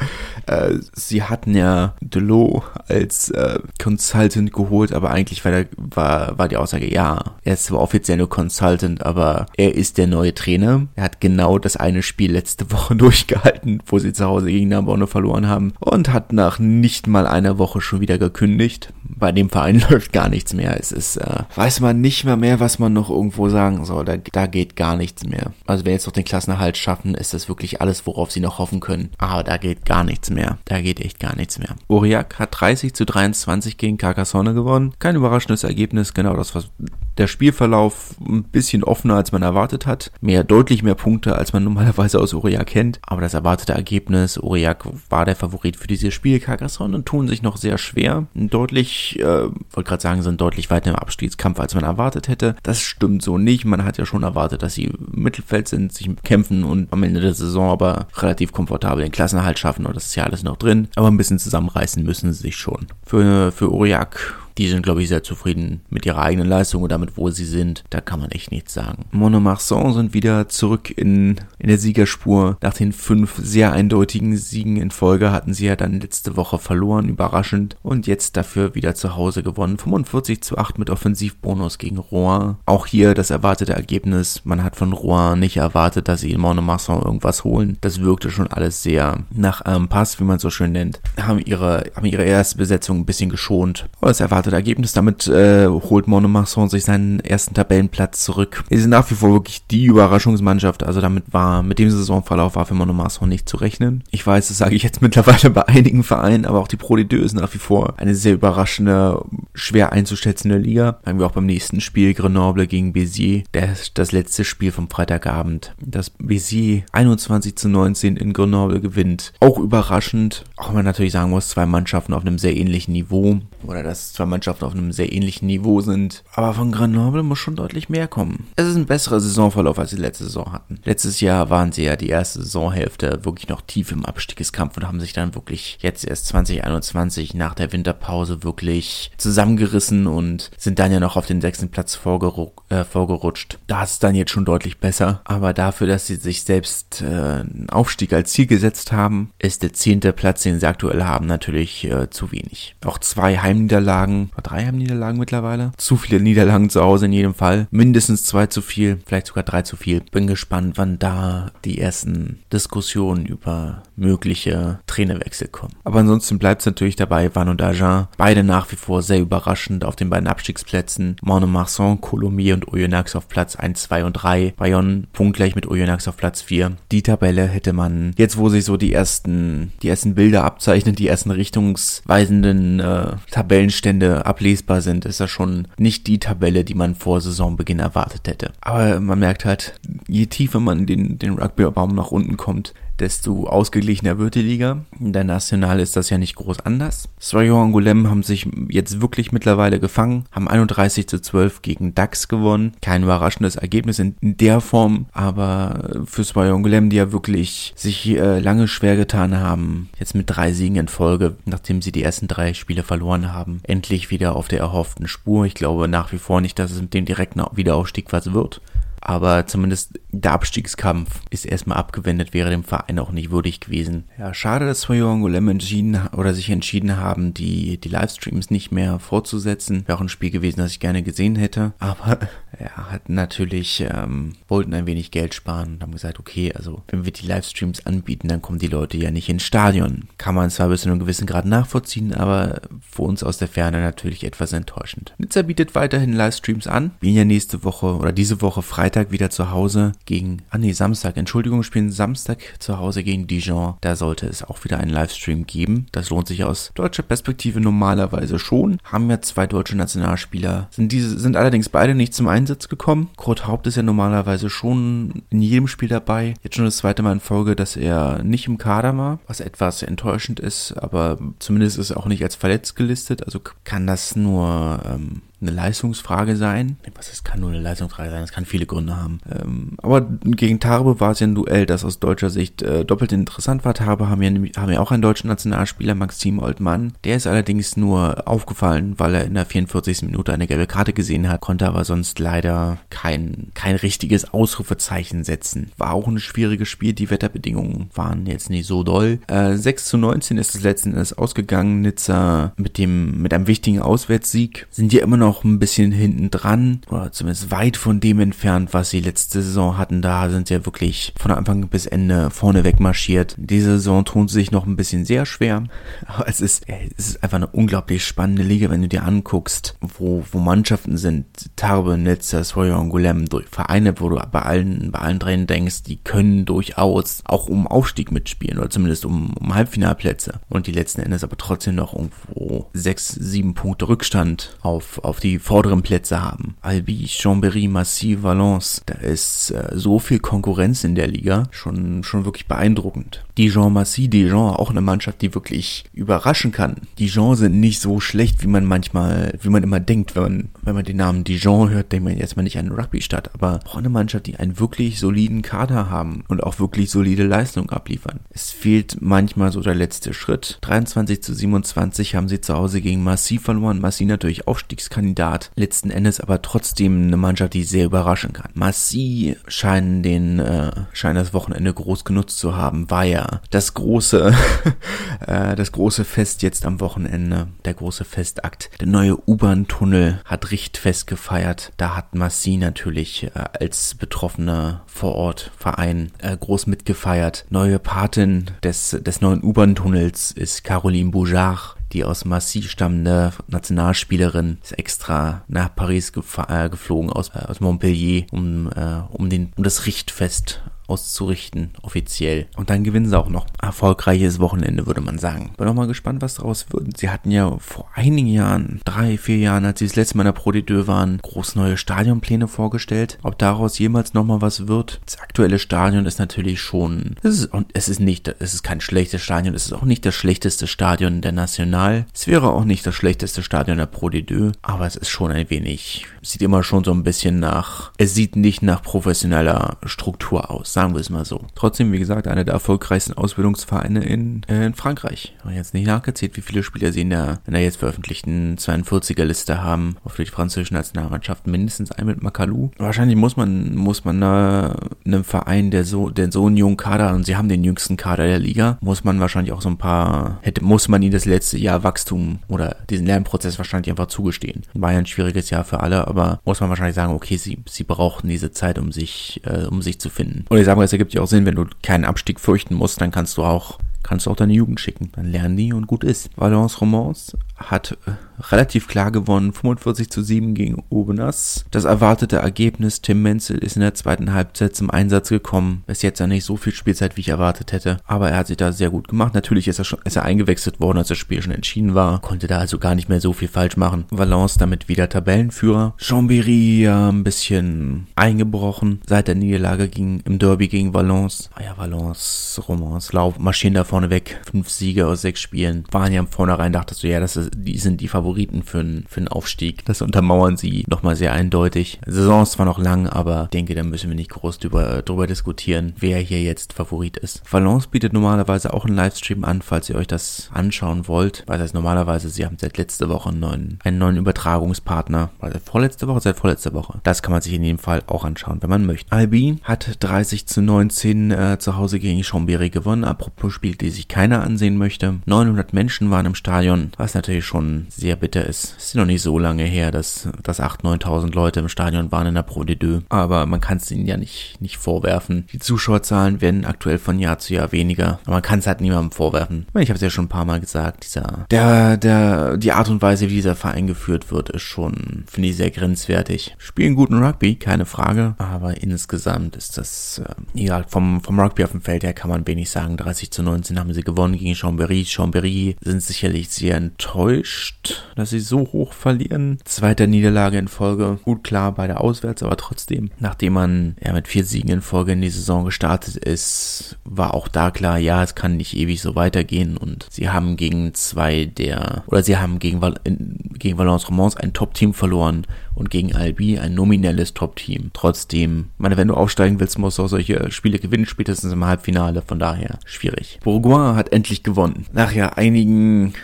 äh, sie hatten ja Delo als äh, Consultant geholt, aber eigentlich war, der, war, war die Aussage, ja, er ist zwar offiziell nur Consultant, aber er ist der neue Trainer. Er hat genau das eine Spiel letzte Woche durchgehalten, wo sie zu Hause gegen Narbonne verloren haben und hat nach nicht mal einer Woche schon wieder gekündigt. Bei dem Verein läuft gar nichts mehr. Es ist, äh, weiß man nicht mehr mehr, was man noch irgendwo sagen soll. Da, da geht gar nichts mehr. Also wenn jetzt noch den Klassenerhalt schaffen, ist das wirklich alles, worauf sie noch hoffen können. Aber da geht gar nichts mehr. Da geht echt gar nichts mehr. Aurillac hat 30 zu 23 gegen Carcassonne gewonnen. Kein überraschendes Ergebnis. Genau das, was der Spielverlauf ein bisschen offener, als man erwartet hat. Mehr, deutlich mehr Punkte, als man normalerweise aus Aurillac kennt. Aber das erwartete Ergebnis, Aurillac war der Favorit für dieses Spiel. Carcassonne tun sich noch sehr schwer. Deutlich, äh, wollte gerade sagen, sind deutlich weiter im Abstiegskampf, als man erwartet hätte. Das stimmt so nicht. Man hat ja schon erwartet, dass sie im Mittelfeld sind, sich kämpfen und am Ende der Saison aber relativ komfortabel den Klassenerhalt schaffen. Und das ist ja alles noch drin. Aber ein bisschen zusammenreißen müssen sie sich schon. Für, für Aurillac die sind, glaube ich, sehr zufrieden mit ihrer eigenen Leistung und damit, wo sie sind. Da kann man echt nichts sagen. Monomarsan sind wieder zurück in, in der Siegerspur. Nach den fünf sehr eindeutigen Siegen in Folge hatten sie ja dann letzte Woche verloren, überraschend. Und jetzt dafür wieder zu Hause gewonnen. 45 zu 8 mit Offensivbonus gegen Rouen. Auch hier das erwartete Ergebnis. Man hat von Rouen nicht erwartet, dass sie in Monomarsan irgendwas holen. Das wirkte schon alles sehr nach einem Pass, wie man so schön nennt. Haben ihre, haben ihre erste Besetzung ein bisschen geschont. Aber das erwartete erwartete Ergebnis. Damit äh, holt Monomarsan sich seinen ersten Tabellenplatz zurück. Sie sind nach wie vor wirklich die Überraschungsmannschaft. Also damit war, mit dem Saisonverlauf war für Monomarsan nicht zu rechnen. Ich weiß, das sage ich jetzt mittlerweile bei einigen Vereinen, aber auch die Pro D2 ist nach wie vor eine sehr überraschende, schwer einzuschätzende Liga. Haben wir auch beim nächsten Spiel Grenoble gegen Béziers. Das, das letzte Spiel vom Freitagabend. Das Béziers 21 zu 19 in Grenoble gewinnt. Auch überraschend. Auch wenn man natürlich sagen muss, zwei Mannschaften auf einem sehr ähnlichen Niveau. Oder dass zwei Mannschaften auf einem sehr ähnlichen Niveau sind. Aber von Grenoble muss schon deutlich mehr kommen. Es ist ein besserer Saisonverlauf, als sie letzte Saison hatten. Letztes Jahr waren sie ja die erste Saisonhälfte wirklich noch tief im Abstiegskampf und haben sich dann wirklich jetzt erst 2021 nach der Winterpause wirklich zusammengerissen und sind dann ja noch auf den sechsten Platz vorgeru äh, vorgerutscht. Da ist dann jetzt schon deutlich besser. Aber dafür, dass sie sich selbst äh, einen Aufstieg als Ziel gesetzt haben, ist der zehnte Platz, den sie aktuell haben, natürlich äh, zu wenig. Auch zwei Heimniederlagen drei haben Niederlagen mittlerweile. Zu viele Niederlagen zu Hause in jedem Fall. Mindestens zwei zu viel, vielleicht sogar drei zu viel. Bin gespannt, wann da die ersten Diskussionen über mögliche Trainerwechsel kommen. Aber ansonsten bleibt es natürlich dabei, Van und Agen, beide nach wie vor sehr überraschend auf den beiden Abstiegsplätzen. Monomarsan, Colomiers und Oyonnax auf Platz 1, 2 und 3. Bayonne punktgleich mit Oyonnax auf Platz 4. Die Tabelle hätte man, jetzt wo sich so die ersten, die ersten Bilder abzeichnen, die ersten richtungsweisenden äh, Tabellenstände ablesbar sind, ist das schon nicht die Tabelle, die man vor Saisonbeginn erwartet hätte. Aber man merkt halt, je tiefer man den, den Rugbybaum nach unten kommt, desto ausgeglichener wird die Liga. In der National ist das ja nicht groß anders. Soyo Angoulême haben sich jetzt wirklich mittlerweile gefangen, haben 31 zu 12 gegen DAX gewonnen. Kein überraschendes Ergebnis in der Form, aber für Soyo Angoulême, die ja wirklich sich äh, lange schwer getan haben, jetzt mit drei Siegen in Folge, nachdem sie die ersten drei Spiele verloren haben, endlich wieder auf der erhofften Spur. Ich glaube nach wie vor nicht, dass es mit dem direkten Wiederaufstieg was wird aber zumindest der Abstiegskampf ist erstmal abgewendet, wäre dem Verein auch nicht würdig gewesen. Ja, schade, dass Soyo Angolem entschieden oder sich entschieden haben, die, die Livestreams nicht mehr fortzusetzen. Wäre auch ein Spiel gewesen, das ich gerne gesehen hätte. Aber ja, hatten natürlich, ähm, wollten ein wenig Geld sparen und haben gesagt, okay, also wenn wir die Livestreams anbieten, dann kommen die Leute ja nicht ins Stadion. Kann man zwar bis zu einem gewissen Grad nachvollziehen, aber für uns aus der Ferne natürlich etwas enttäuschend. Nizza bietet weiterhin Livestreams an. Wir ja nächste Woche oder diese Woche Freitag wieder zu Hause gegen, ah nee, Samstag, Entschuldigung, spielen Samstag zu Hause gegen Dijon. Da sollte es auch wieder einen Livestream geben. Das lohnt sich aus deutscher Perspektive normalerweise schon. Haben ja zwei deutsche Nationalspieler, sind diese, sind allerdings beide nicht zum Einsatz Einsatz gekommen. Kurt Haupt ist ja normalerweise schon in jedem Spiel dabei. Jetzt schon das zweite Mal in Folge, dass er nicht im Kader war, was etwas enttäuschend ist, aber zumindest ist er auch nicht als verletzt gelistet. Also kann das nur ähm, eine Leistungsfrage sein. Was das kann nur eine Leistungsfrage sein, das kann viele Gründe haben. Ähm, aber gegen Tarbe war es ja ein Duell, das aus deutscher Sicht äh, doppelt interessant war. Tarbe haben ja, haben ja auch einen deutschen Nationalspieler, Maxim Oldmann. Der ist allerdings nur aufgefallen, weil er in der 44. Minute eine gelbe Karte gesehen hat, konnte aber sonst leider kein, kein richtiges Ausrufezeichen setzen. War auch ein schwieriges Spiel, die Wetterbedingungen waren jetzt nicht so doll. Äh, 6 zu 19 ist es letzten Endes ausgegangen. Nizza mit dem, mit einem wichtigen Auswärtssieg sind ja immer noch noch ein bisschen hinten dran oder zumindest weit von dem entfernt, was sie letzte Saison hatten. Da sind sie ja wirklich von Anfang bis Ende vorne weg marschiert. Diese Saison tun sie sich noch ein bisschen sehr schwer, aber es ist, es ist einfach eine unglaublich spannende Liga, wenn du dir anguckst, wo, wo Mannschaften sind, Tarbe, Nizza, Sawyer und Golem, Vereine, wo du bei allen, bei allen dreien denkst, die können durchaus auch um Aufstieg mitspielen oder zumindest um, um Halbfinalplätze und die letzten Endes aber trotzdem noch irgendwo sechs, sieben Punkte Rückstand auf, auf die vorderen Plätze haben. Albi, Chambéry, Massy, Valence, da ist äh, so viel Konkurrenz in der Liga, schon, schon wirklich beeindruckend. Dijon, Massy, Dijon, auch eine Mannschaft, die wirklich überraschen kann. Dijon sind nicht so schlecht, wie man manchmal, wie man immer denkt, wenn man, wenn man den Namen Dijon hört, denkt man jetzt mal nicht an Rugby-Stadt, aber auch eine Mannschaft, die einen wirklich soliden Kader haben und auch wirklich solide Leistung abliefern. Es fehlt manchmal so der letzte Schritt. 23 zu 27 haben sie zu Hause gegen Massy verloren. Massy natürlich Aufstiegskandidat Kandidat. Letzten Endes aber trotzdem eine Mannschaft, die sehr überraschen kann. Massi scheinen den, äh, scheinen das Wochenende groß genutzt zu haben, war ja das große, äh, das große Fest jetzt am Wochenende, der große Festakt. Der neue U-Bahn-Tunnel hat Richtfest gefeiert. Da hat Massi natürlich äh, als betroffener Vorortverein äh, groß mitgefeiert. Neue Patin des, des neuen U-Bahn-Tunnels ist Caroline Boujard die aus Massy stammende Nationalspielerin ist extra nach Paris äh, geflogen aus, äh, aus Montpellier, um, äh, um, den, um das Richtfest auszurichten, offiziell. Und dann gewinnen sie auch noch. Erfolgreiches Wochenende, würde man sagen. Bin auch mal gespannt, was daraus wird. Sie hatten ja vor einigen Jahren, drei, vier Jahren, als sie das letzte Mal in der Pro D2 waren, groß neue Stadionpläne vorgestellt. Ob daraus jemals nochmal was wird? Das aktuelle Stadion ist natürlich schon, es ist, es ist nicht, es ist kein schlechtes Stadion, es ist auch nicht das schlechteste Stadion der National. Es wäre auch nicht das schlechteste Stadion der Pro D2, aber es ist schon ein wenig, sieht immer schon so ein bisschen nach, es sieht nicht nach professioneller Struktur aus sagen wir es mal so. Trotzdem, wie gesagt, einer der erfolgreichsten Ausbildungsvereine in, äh, in Frankreich. Ich habe jetzt nicht nachgezählt, wie viele Spieler sie in der, in der jetzt veröffentlichten 42er Liste haben, auf die französischen Nationalmannschaften mindestens ein mit Makalou. Wahrscheinlich muss man, muss man da einem Verein, der so, der so einen jungen Kader, und sie haben den jüngsten Kader der Liga, muss man wahrscheinlich auch so ein paar, hätte, muss man ihnen das letzte Jahr Wachstum oder diesen Lernprozess wahrscheinlich einfach zugestehen. War ja ein schwieriges Jahr für alle, aber muss man wahrscheinlich sagen, okay, sie, sie brauchten diese Zeit, um sich, äh, um sich zu finden. Und ich sage mal, es ergibt ja auch Sinn, wenn du keinen Abstieg fürchten musst, dann kannst du auch kannst du auch deine Jugend schicken. Dann lernen die und gut ist. Valence Romance hat äh, relativ klar gewonnen, 45 zu 7 gegen Obenas. Das erwartete Ergebnis, Tim Menzel ist in der zweiten Halbzeit zum Einsatz gekommen. Bis jetzt ja nicht so viel Spielzeit, wie ich erwartet hätte, aber er hat sich da sehr gut gemacht. Natürlich ist er schon, ist er eingewechselt worden, als das Spiel schon entschieden war, konnte da also gar nicht mehr so viel falsch machen. Valence damit wieder Tabellenführer. Chambéry ja ein bisschen eingebrochen seit der Niederlage gegen, im Derby gegen Valence. Ah ja, Valence, Romance, Lauf, marschieren da vorne weg. Fünf Siege aus sechs Spielen. Waren ja im Vornherein, dachtest du, ja, das ist, die sind die Favoriten für, für einen Aufstieg. Das untermauern sie nochmal sehr eindeutig. Saison ist zwar noch lang, aber denke, da müssen wir nicht groß drüber, drüber diskutieren, wer hier jetzt Favorit ist. Valence bietet normalerweise auch einen Livestream an, falls ihr euch das anschauen wollt. Weil das normalerweise, sie haben seit letzter Woche einen neuen, einen neuen Übertragungspartner. Also vorletzte Woche, seit vorletzter Woche. Das kann man sich in jedem Fall auch anschauen, wenn man möchte. Albi hat 30 zu 19 äh, zu Hause gegen Chambéry gewonnen. Apropos Spiel, die sich keiner ansehen möchte. 900 Menschen waren im Stadion, was natürlich schon sehr bitter ist. Es ist noch nicht so lange her, dass, dass 8.000, 9.000 Leute im Stadion waren in der Pro D2. Aber man kann es ihnen ja nicht, nicht vorwerfen. Die Zuschauerzahlen werden aktuell von Jahr zu Jahr weniger. Aber man kann es halt niemandem vorwerfen. Ich habe es ja schon ein paar Mal gesagt, dieser, der, der, die Art und Weise, wie dieser Verein geführt wird, ist schon, finde ich, sehr grenzwertig. Spielen guten Rugby, keine Frage. Aber insgesamt ist das, äh, egal, vom, vom Rugby auf dem Feld her kann man wenig sagen. 30 zu 19 haben sie gewonnen gegen Chambéry. Chambéry sind sicherlich sehr enttäuscht, dass sie so hoch verlieren. Zweiter Niederlage in Folge. Gut klar, beide auswärts, aber trotzdem, nachdem man ja mit vier Siegen in Folge in die Saison gestartet ist, war auch da klar, ja, es kann nicht ewig so weitergehen und sie haben gegen zwei der, oder sie haben gegen, Val gegen Valence Romans ein Top-Team verloren und gegen Albi ein nominelles Top-Team. Trotzdem, meine, wenn du aufsteigen willst, musst du auch solche Spiele gewinnen, spätestens im Halbfinale, von daher schwierig. Bourgoin hat endlich gewonnen. Nach ja einigen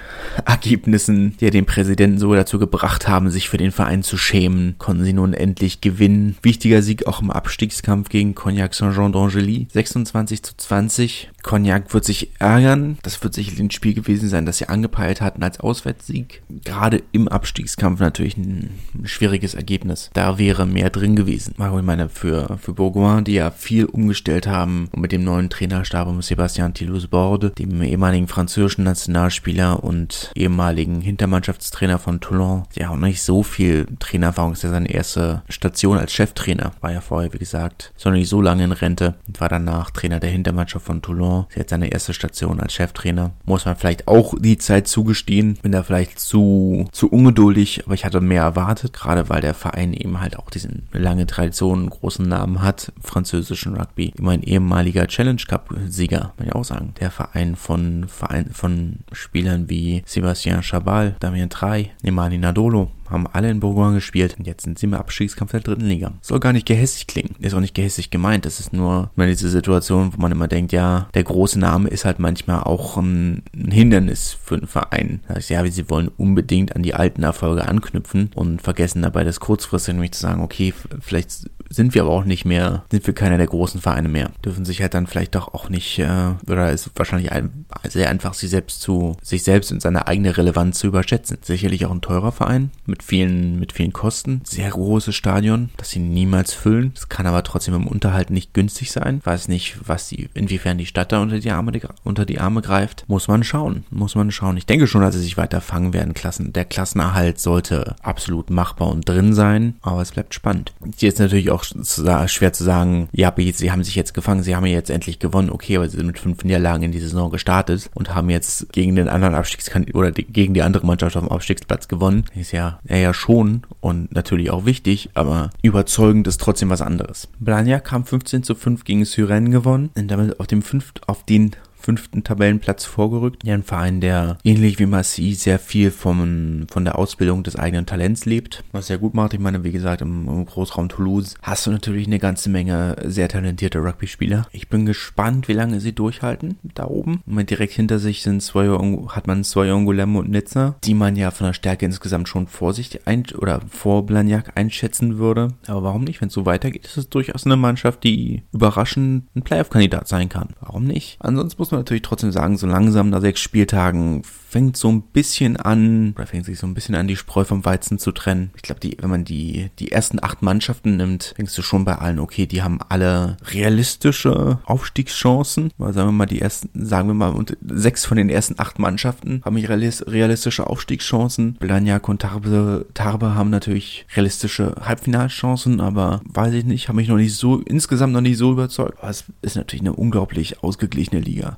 Ergebnissen, die den Präsidenten so dazu gebracht haben, sich für den Verein zu schämen, konnten sie nun endlich gewinnen. Wichtiger Sieg auch im Abstiegskampf gegen Cognac Saint-Jean d'Angely. 26 zu 20. Cognac wird sich ärgern. Das wird sicherlich ein Spiel gewesen sein, das sie angepeilt hatten als Auswärtssieg. Gerade im Abstiegskampf natürlich ein schwieriges Ergebnis. Da wäre mehr drin gewesen. Ich meine, für, für Bourgoin, die ja viel umgestellt haben und mit dem neuen Trainerstab um Sebastian Toulouse-Borde, dem ehemaligen französischen Nationalspieler und ehemaligen Hintermannschaftstrainer von Toulon, ja auch nicht so viel Trainererfahrung. Das ist ja seine erste Station als Cheftrainer. War ja vorher, wie gesagt, sondern nicht so lange in Rente und war danach Trainer der Hintermannschaft von Toulon. Sie hat seine erste Station als Cheftrainer. Muss man vielleicht auch die Zeit zugestehen. Bin da vielleicht zu, zu ungeduldig, aber ich hatte mehr erwartet, gerade weil der Verein eben halt auch diesen lange Tradition, großen Namen hat, französischen Rugby. Immer ein ehemaliger Challenge Cup Sieger, kann ich auch sagen. Der Verein von, Verein von Spielern wie Sébastien Chabal, Damien Trey, Nemani Nadolo, haben alle in Bourgoin gespielt und jetzt sind sie im Abstiegskampf der dritten Liga. Soll gar nicht gehässig klingen. Ist auch nicht gehässig gemeint. Das ist nur mal diese Situation, wo man immer denkt, ja, der große Name ist halt manchmal auch ein, Hindernis für einen Verein. Das ja, sie wollen unbedingt an die alten Erfolge anknüpfen und vergessen dabei das kurzfristig nämlich zu sagen, okay, vielleicht sind wir aber auch nicht mehr, sind wir keiner der großen Vereine mehr. Dürfen sich halt dann vielleicht doch auch nicht, äh, oder ist wahrscheinlich ein, sehr einfach, sich selbst zu, sich selbst und seine eigene Relevanz zu überschätzen. Sicherlich auch ein teurer Verein mit vielen, mit vielen Kosten. Sehr großes Stadion, das sie niemals füllen. Es kann aber trotzdem im Unterhalt nicht günstig sein. Weiß nicht, was die, inwiefern die Stadt da unter die Arme, unter die Arme greift. Muss man schauen. Muss man schauen. Ich denke schon, dass sie sich weiter fangen werden. Klassen, der Klassenerhalt sollte absolut machbar und drin sein. Aber es bleibt spannend. Ist natürlich auch schwer zu sagen, ja, sie haben sich jetzt gefangen, sie haben jetzt endlich gewonnen, okay, aber sie sind mit fünf Niederlagen in die Saison gestartet und haben jetzt gegen den anderen Abstiegskandidaten oder die, gegen die andere Mannschaft auf dem Abstiegsplatz gewonnen. Ist ja, ja, ja schon und natürlich auch wichtig, aber überzeugend ist trotzdem was anderes. Blagnac haben 15 zu 5 gegen Syren gewonnen und damit auf dem fünft, auf den fünften Tabellenplatz vorgerückt. Ja, ein Verein, der ähnlich wie Massy sehr viel vom, von der Ausbildung des eigenen Talents lebt, was sehr gut macht. Ich meine, wie gesagt, im, im Großraum Toulouse hast du natürlich eine ganze Menge sehr talentierte Rugby-Spieler. Ich bin gespannt, wie lange sie durchhalten da oben. Und direkt hinter sich sind zwei, hat man zwei Angolem und Nizza, die man ja von der Stärke insgesamt schon vorsichtig ein oder vor Blagnac einschätzen würde. Aber warum nicht? Wenn es so weitergeht, ist es durchaus eine Mannschaft, die überraschend ein Playoff-Kandidat sein kann. Warum nicht? Ansonsten muss muss man natürlich trotzdem sagen, so langsam nach sechs Spieltagen fängt so ein bisschen an, oder fängt sich so ein bisschen an, die Spreu vom Weizen zu trennen. Ich glaube, die, wenn man die, die ersten acht Mannschaften nimmt, denkst du schon bei allen, okay, die haben alle realistische Aufstiegschancen. Mal sagen wir mal, die ersten, sagen wir mal, und sechs von den ersten acht Mannschaften haben realistische Aufstiegschancen. Blagnac und Tarbe, Tarbe haben natürlich realistische Halbfinalchancen, aber weiß ich nicht, habe mich noch nicht so, insgesamt noch nicht so überzeugt. Aber es ist natürlich eine unglaublich ausgeglichene Liga.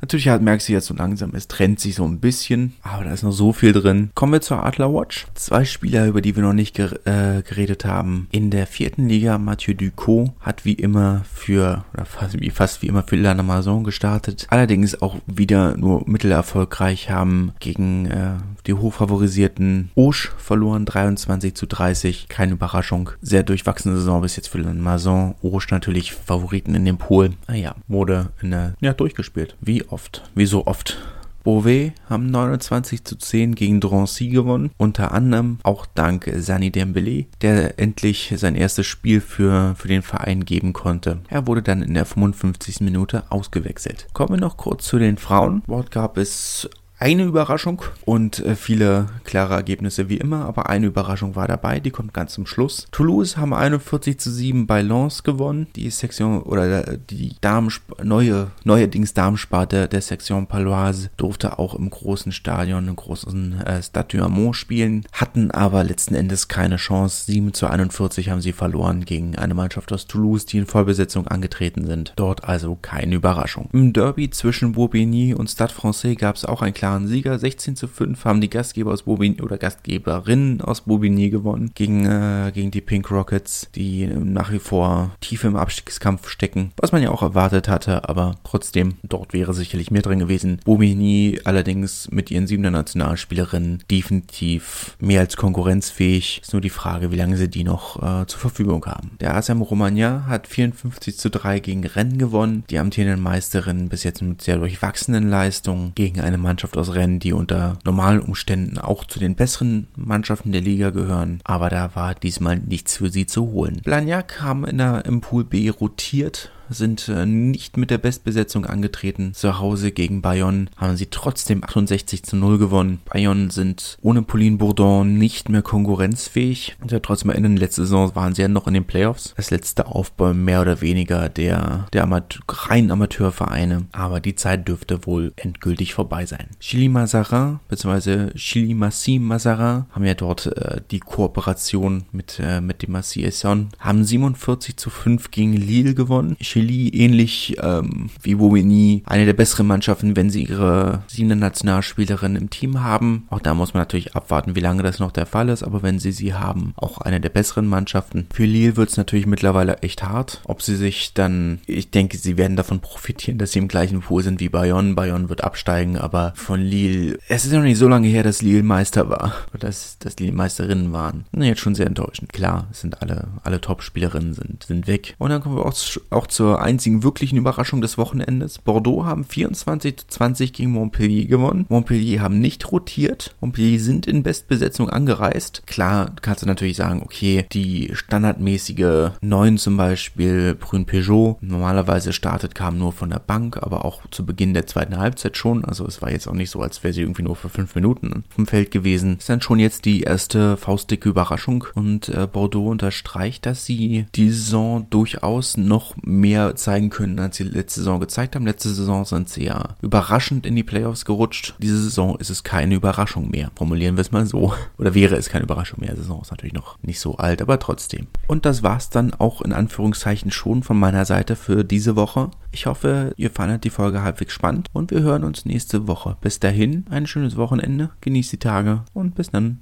Natürlich halt merkst du jetzt so langsam, es trennt sich so ein bisschen, aber da ist noch so viel drin. Kommen wir zur Adler Watch. Zwei Spieler, über die wir noch nicht ger äh, geredet haben. In der vierten Liga, Mathieu Ducot hat wie immer für, oder fast wie, fast wie immer für Lannemazon gestartet. Allerdings auch wieder nur mittelerfolgreich, haben gegen äh, die hochfavorisierten Auge verloren, 23 zu 30. Keine Überraschung. Sehr durchwachsene Saison bis jetzt für Lannemazon. Auge natürlich Favoriten in dem Pool. Naja, wurde in der, ja, durchgespielt. Wie oft? Wie so oft? Beauvais haben 29 zu 10 gegen Drancy gewonnen, unter anderem auch dank Sani Dembele, der endlich sein erstes Spiel für, für den Verein geben konnte. Er wurde dann in der 55. Minute ausgewechselt. Kommen wir noch kurz zu den Frauen. Dort gab es eine Überraschung und äh, viele klare Ergebnisse wie immer, aber eine Überraschung war dabei, die kommt ganz zum Schluss. Toulouse haben 41 zu 7 bei Lens gewonnen. Die Sektion oder äh, die Damen neue neuerdings Damensparte der Sektion Paloise durfte auch im großen Stadion, im großen äh, Stade du Amont spielen, hatten aber letzten Endes keine Chance. 7 zu 41 haben sie verloren gegen eine Mannschaft aus Toulouse, die in Vollbesetzung angetreten sind. Dort also keine Überraschung. Im Derby zwischen Bourbigny und Stade Francais gab es auch ein klares klaren Sieger. 16 zu 5 haben die Gastgeber aus Bobigny oder Gastgeberinnen aus Bobigny gewonnen gegen, äh, gegen die Pink Rockets, die nach wie vor tief im Abstiegskampf stecken, was man ja auch erwartet hatte, aber trotzdem, dort wäre sicherlich mehr drin gewesen. Bobigny allerdings mit ihren siebter Nationalspielerinnen definitiv mehr als konkurrenzfähig. Ist nur die Frage, wie lange sie die noch äh, zur Verfügung haben. Der ASM Romagna hat 54 zu 3 gegen Rennen gewonnen. Die amtierenden Meisterinnen bis jetzt mit sehr durchwachsenen Leistungen gegen eine Mannschaft aus Rennen, die unter normalen Umständen auch zu den besseren Mannschaften der Liga gehören. Aber da war diesmal nichts für sie zu holen. Blagnac haben in der, im Pool B rotiert sind äh, nicht mit der Bestbesetzung angetreten. Zu Hause gegen Bayonne haben sie trotzdem 68 zu 0 gewonnen. Bayonne sind ohne Pauline Bourdon nicht mehr konkurrenzfähig. Und ja, trotzdem erinnern, letzte Saison waren sie ja noch in den Playoffs. Das letzte Aufbau mehr oder weniger der, der Amateur, reinen Amateurvereine. Aber die Zeit dürfte wohl endgültig vorbei sein. Chili Mazarin bzw. Chili Massi Mazarin haben ja dort äh, die Kooperation mit, äh, mit dem Massi Esson, haben 47 zu 5 gegen Lille gewonnen. Chili Chili ähnlich ähm, wie Bobigny eine der besseren Mannschaften, wenn sie ihre siebende Nationalspielerin im Team haben. Auch da muss man natürlich abwarten, wie lange das noch der Fall ist, aber wenn sie sie haben, auch eine der besseren Mannschaften. Für Lille wird es natürlich mittlerweile echt hart. Ob sie sich dann, ich denke, sie werden davon profitieren, dass sie im gleichen Pool sind wie Bayonne. Bayonne wird absteigen, aber von Lille, es ist ja noch nicht so lange her, dass Lille Meister war, dass, dass Lille Meisterinnen waren. Jetzt schon sehr enttäuschend. Klar, es sind alle, alle Top-Spielerinnen sind, sind weg. Und dann kommen wir auch, auch zur zur einzigen wirklichen Überraschung des Wochenendes. Bordeaux haben 24 zu 20 gegen Montpellier gewonnen. Montpellier haben nicht rotiert. Montpellier sind in Bestbesetzung angereist. Klar, kannst du natürlich sagen, okay, die standardmäßige 9 zum Beispiel, Brün Peugeot, normalerweise startet, kam nur von der Bank, aber auch zu Beginn der zweiten Halbzeit schon. Also es war jetzt auch nicht so, als wäre sie irgendwie nur für fünf Minuten vom Feld gewesen. Ist dann schon jetzt die erste faustdicke Überraschung und äh, Bordeaux unterstreicht, dass sie die Saison durchaus noch mehr mehr zeigen können, als sie letzte Saison gezeigt haben. Letzte Saison sind sie ja überraschend in die Playoffs gerutscht. Diese Saison ist es keine Überraschung mehr. Formulieren wir es mal so. Oder wäre es keine Überraschung mehr. Die Saison ist natürlich noch nicht so alt, aber trotzdem. Und das war's dann auch in Anführungszeichen schon von meiner Seite für diese Woche. Ich hoffe, ihr fandet die Folge halbwegs spannend und wir hören uns nächste Woche. Bis dahin, ein schönes Wochenende, genießt die Tage und bis dann.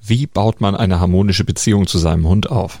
Wie baut man eine harmonische Beziehung zu seinem Hund auf?